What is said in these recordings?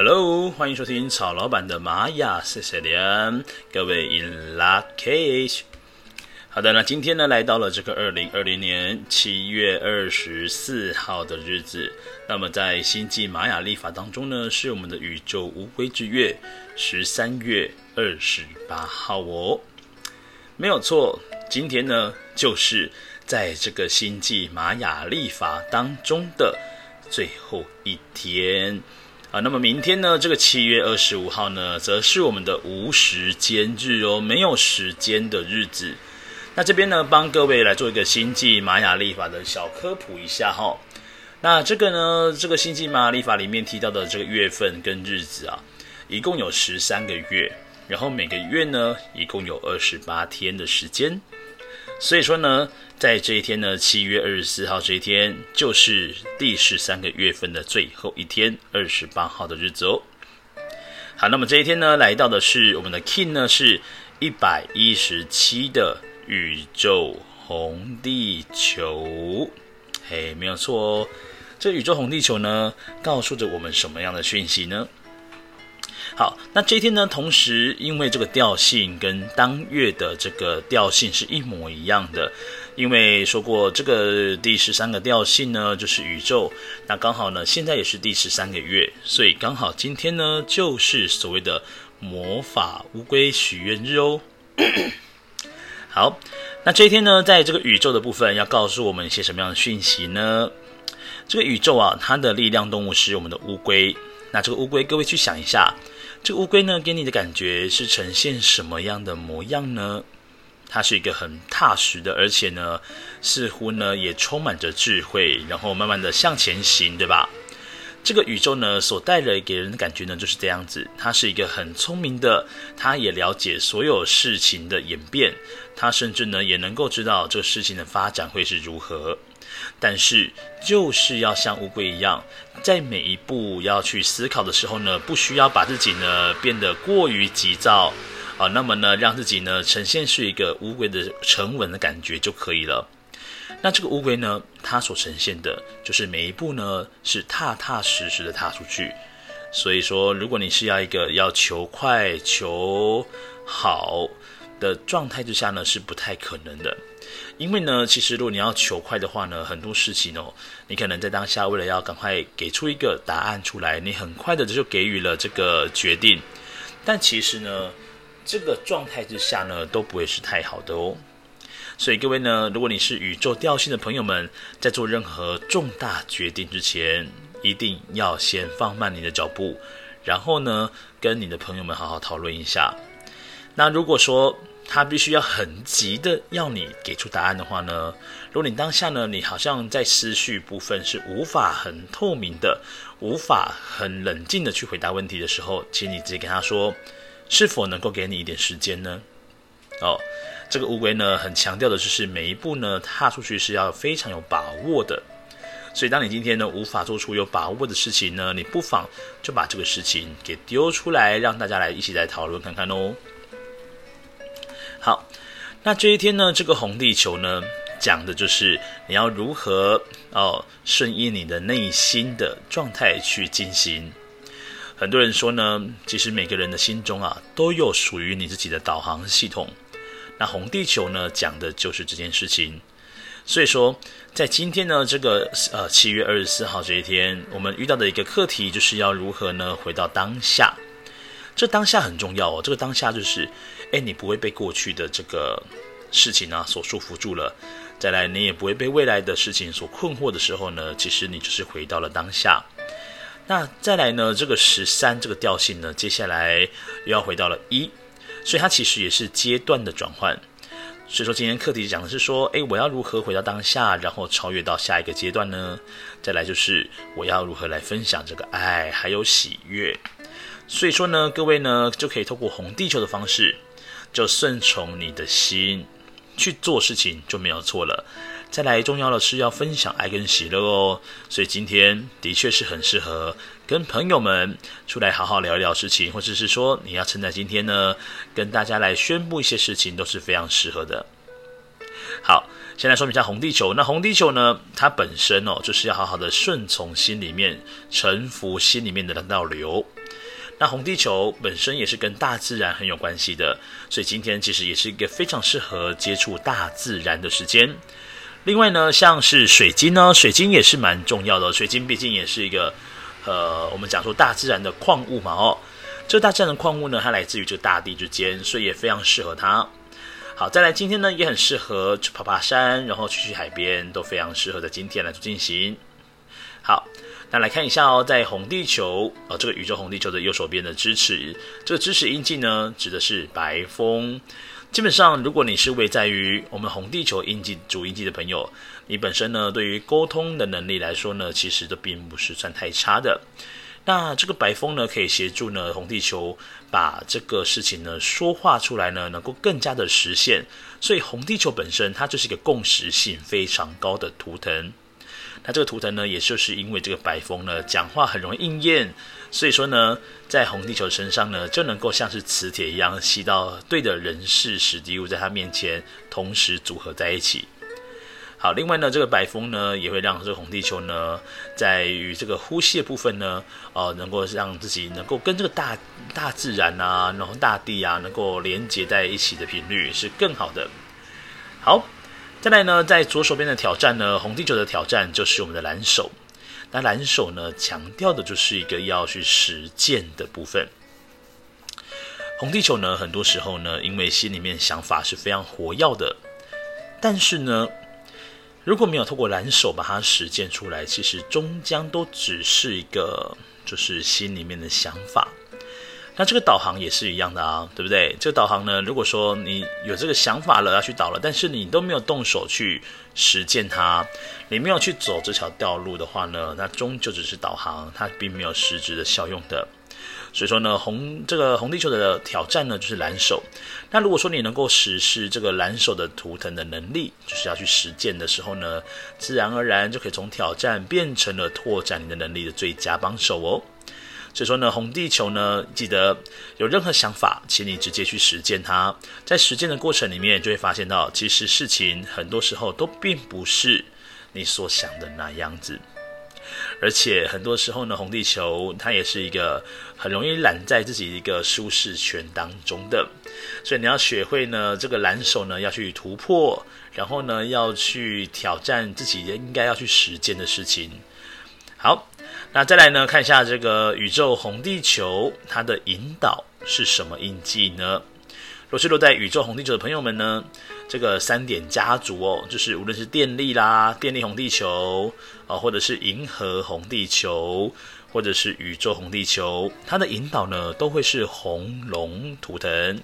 Hello，欢迎收听曹老板的玛雅谢谢连，各位 In luckage。好的，那今天呢，来到了这个二零二零年七月二十四号的日子。那么在星际玛雅历法当中呢，是我们的宇宙乌龟之月十三月二十八号哦。没有错，今天呢，就是在这个星际玛雅历法当中的最后一天。啊，那么明天呢，这个七月二十五号呢，则是我们的无时间日哦，没有时间的日子。那这边呢，帮各位来做一个星际玛雅历法的小科普一下哈、哦。那这个呢，这个星际玛雅历法里面提到的这个月份跟日子啊，一共有十三个月，然后每个月呢，一共有二十八天的时间。所以说呢，在这一天呢，七月二十四号这一天，就是第十三个月份的最后一天，二十八号的日子哦。好，那么这一天呢，来到的是我们的 King 呢，是一百一十七的宇宙红地球。嘿，没有错哦。这宇宙红地球呢，告诉着我们什么样的讯息呢？好，那这一天呢，同时因为这个调性跟当月的这个调性是一模一样的，因为说过这个第十三个调性呢就是宇宙，那刚好呢现在也是第十三个月，所以刚好今天呢就是所谓的魔法乌龟许愿日哦。好，那这一天呢，在这个宇宙的部分要告诉我们一些什么样的讯息呢？这个宇宙啊，它的力量动物是我们的乌龟，那这个乌龟，各位去想一下。这个乌龟呢，给你的感觉是呈现什么样的模样呢？它是一个很踏实的，而且呢，似乎呢也充满着智慧，然后慢慢的向前行，对吧？这个宇宙呢，所带来给人的感觉呢，就是这样子。它是一个很聪明的，它也了解所有事情的演变，它甚至呢也能够知道这个事情的发展会是如何。但是，就是要像乌龟一样，在每一步要去思考的时候呢，不需要把自己呢变得过于急躁啊，那么呢，让自己呢呈现是一个乌龟的沉稳的感觉就可以了。那这个乌龟呢，它所呈现的就是每一步呢是踏踏实实的踏出去。所以说，如果你是要一个要求快求好的状态之下呢，是不太可能的。因为呢，其实如果你要求快的话呢，很多事情哦，你可能在当下为了要赶快给出一个答案出来，你很快的就给予了这个决定。但其实呢，这个状态之下呢，都不会是太好的哦。所以各位呢，如果你是宇宙调性的朋友们，在做任何重大决定之前，一定要先放慢你的脚步，然后呢，跟你的朋友们好好讨论一下。那如果说，他必须要很急的要你给出答案的话呢，如果你当下呢，你好像在思绪部分是无法很透明的，无法很冷静的去回答问题的时候，请你直接跟他说，是否能够给你一点时间呢？哦，这个乌龟呢，很强调的就是每一步呢踏出去是要非常有把握的，所以当你今天呢无法做出有把握的事情呢，你不妨就把这个事情给丢出来，让大家来一起来讨论看看哦。好，那这一天呢，这个红地球呢，讲的就是你要如何哦顺应你的内心的状态去进行。很多人说呢，其实每个人的心中啊，都有属于你自己的导航系统。那红地球呢，讲的就是这件事情。所以说，在今天呢，这个呃七月二十四号这一天，我们遇到的一个课题，就是要如何呢回到当下。这当下很重要哦，这个当下就是。哎，你不会被过去的这个事情呢所束缚住了，再来你也不会被未来的事情所困惑的时候呢，其实你就是回到了当下。那再来呢，这个十三这个调性呢，接下来又要回到了一，所以它其实也是阶段的转换。所以说今天课题讲的是说，哎，我要如何回到当下，然后超越到下一个阶段呢？再来就是我要如何来分享这个爱还有喜悦。所以说呢，各位呢就可以透过红地球的方式。就顺从你的心去做事情就没有错了。再来，重要的是要分享爱跟喜乐哦。所以今天的确是很适合跟朋友们出来好好聊一聊事情，或者是说你要趁在今天呢，跟大家来宣布一些事情都是非常适合的。好，先来说明一下红地球。那红地球呢，它本身哦，就是要好好的顺从心里面，臣服心里面的那道流。那红地球本身也是跟大自然很有关系的，所以今天其实也是一个非常适合接触大自然的时间。另外呢，像是水晶呢，水晶也是蛮重要的。水晶毕竟也是一个，呃，我们讲说大自然的矿物嘛，哦，这大自然的矿物呢，它来自于这大地之间，所以也非常适合它。好，再来今天呢，也很适合去爬爬山，然后去去海边，都非常适合在今天来做进行。好。那来看一下哦，在红地球，呃，这个宇宙红地球的右手边的支持，这个支持印记呢，指的是白风。基本上，如果你是位在于我们红地球印记主印记的朋友，你本身呢，对于沟通的能力来说呢，其实都并不是算太差的。那这个白风呢，可以协助呢红地球把这个事情呢说话出来呢，能够更加的实现。所以红地球本身它就是一个共识性非常高的图腾。那这个图腾呢，也就是因为这个白风呢，讲话很容易应验，所以说呢，在红地球身上呢，就能够像是磁铁一样吸到对的人事时地物，在他面前同时组合在一起。好，另外呢，这个白风呢，也会让这个红地球呢，在于这个呼吸的部分呢，呃，能够让自己能够跟这个大大自然啊，然后大地啊，能够连接在一起的频率是更好的。好。再来呢，在左手边的挑战呢，红地球的挑战就是我们的蓝手。那蓝手呢，强调的就是一个要去实践的部分。红地球呢，很多时候呢，因为心里面想法是非常活跃的，但是呢，如果没有透过蓝手把它实践出来，其实终将都只是一个就是心里面的想法。那这个导航也是一样的啊，对不对？这个导航呢，如果说你有这个想法了，要去导了，但是你都没有动手去实践它，你没有去走这条道路的话呢，那终究只是导航，它并没有实质的效用的。所以说呢，红这个红地球的挑战呢，就是蓝手。那如果说你能够实施这个蓝手的图腾的能力，就是要去实践的时候呢，自然而然就可以从挑战变成了拓展你的能力的最佳帮手哦。所以说呢，红地球呢，记得有任何想法，请你直接去实践它。在实践的过程里面，就会发现到，其实事情很多时候都并不是你所想的那样子。而且很多时候呢，红地球它也是一个很容易揽在自己一个舒适圈当中的。所以你要学会呢，这个蓝手呢要去突破，然后呢要去挑战自己应该要去实践的事情。好。那再来呢，看一下这个宇宙红地球，它的引导是什么印记呢？若是落在宇宙红地球的朋友们呢，这个三点家族哦，就是无论是电力啦、电力红地球啊，或者是银河红地球，或者是宇宙红地球，它的引导呢，都会是红龙图腾。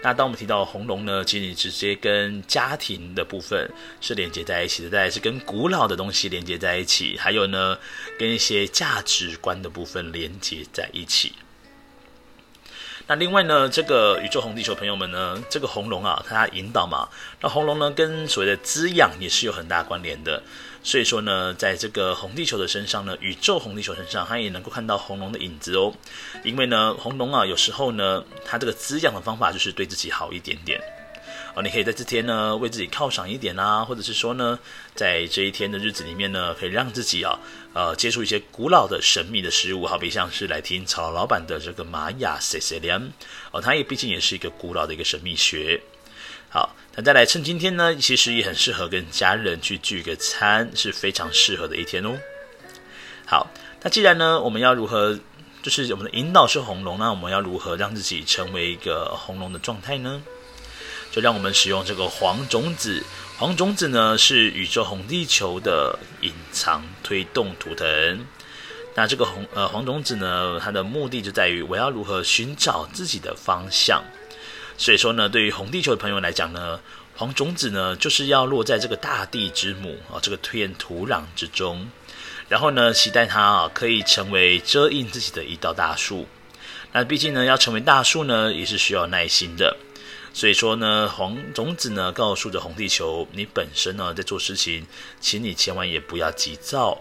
那当我们提到红龙呢，其实你直接跟家庭的部分是连接在一起的，再是跟古老的东西连接在一起，还有呢，跟一些价值观的部分连接在一起。那另外呢，这个宇宙红地球朋友们呢，这个红龙啊，它引导嘛，那红龙呢，跟所谓的滋养也是有很大关联的。所以说呢，在这个红地球的身上呢，宇宙红地球身上，它也能够看到红龙的影子哦。因为呢，红龙啊，有时候呢，它这个滋养的方法就是对自己好一点点。哦，你可以在这天呢，为自己犒赏一点啦，或者是说呢，在这一天的日子里面呢，可以让自己啊，呃，接触一些古老的神秘的事物，好比像是来听曹老板的这个玛雅 C C 联哦，它也毕竟也是一个古老的一个神秘学。好，那再来趁今天呢，其实也很适合跟家人去聚个餐，是非常适合的一天哦。好，那既然呢，我们要如何，就是我们的引导是红龙，那我们要如何让自己成为一个红龙的状态呢？就让我们使用这个黄种子。黄种子呢，是宇宙红地球的隐藏推动图腾。那这个红呃黄种子呢，它的目的就在于我要如何寻找自己的方向。所以说呢，对于红地球的朋友来讲呢，黄种子呢就是要落在这个大地之母啊，这个推土壤之中，然后呢，期待它啊可以成为遮荫自己的一道大树。那毕竟呢，要成为大树呢，也是需要耐心的。所以说呢，黄种子呢告诉着红地球，你本身呢在做事情，请你千万也不要急躁，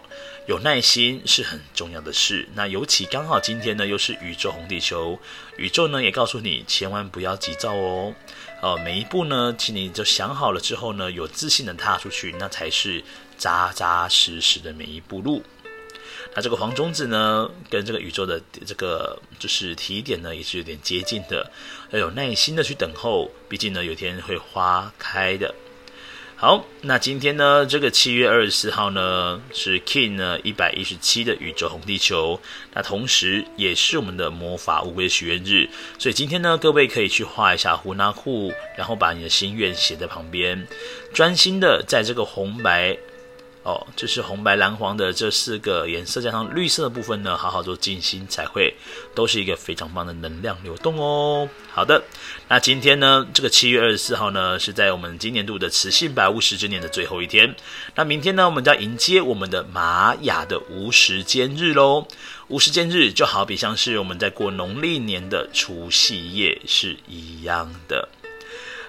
有耐心是很重要的事。那尤其刚好今天呢又是宇宙红地球，宇宙呢也告诉你千万不要急躁哦。呃，每一步呢，请你就想好了之后呢，有自信的踏出去，那才是扎扎实实的每一步路。那这个黄中子呢，跟这个宇宙的这个就是提点呢，也是有点接近的，要有耐心的去等候，毕竟呢，有天会花开的。好，那今天呢，这个七月二十四号呢，是 King 呢一百一十七的宇宙红地球，那同时也是我们的魔法乌龟许愿日，所以今天呢，各位可以去画一下胡纳库，然后把你的心愿写在旁边，专心的在这个红白。哦，就是红白蓝黄的这四个颜色，加上绿色的部分呢，好好做静心彩绘，都是一个非常棒的能量流动哦。好的，那今天呢，这个七月二十四号呢，是在我们今年度的磁性白巫十之年的最后一天。那明天呢，我们就要迎接我们的玛雅的无时间日喽。无时间日就好比像是我们在过农历年的除夕夜是一样的。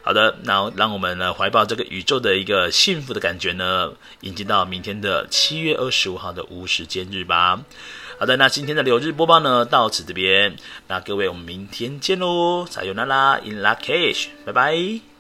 好的，那让我们呢怀抱这个宇宙的一个幸福的感觉呢，迎接到明天的七月二十五号的无时间日吧。好的，那今天的流日播报呢到此这边，那各位我们明天见喽，撒由那拉，In Lak'ech，拜拜。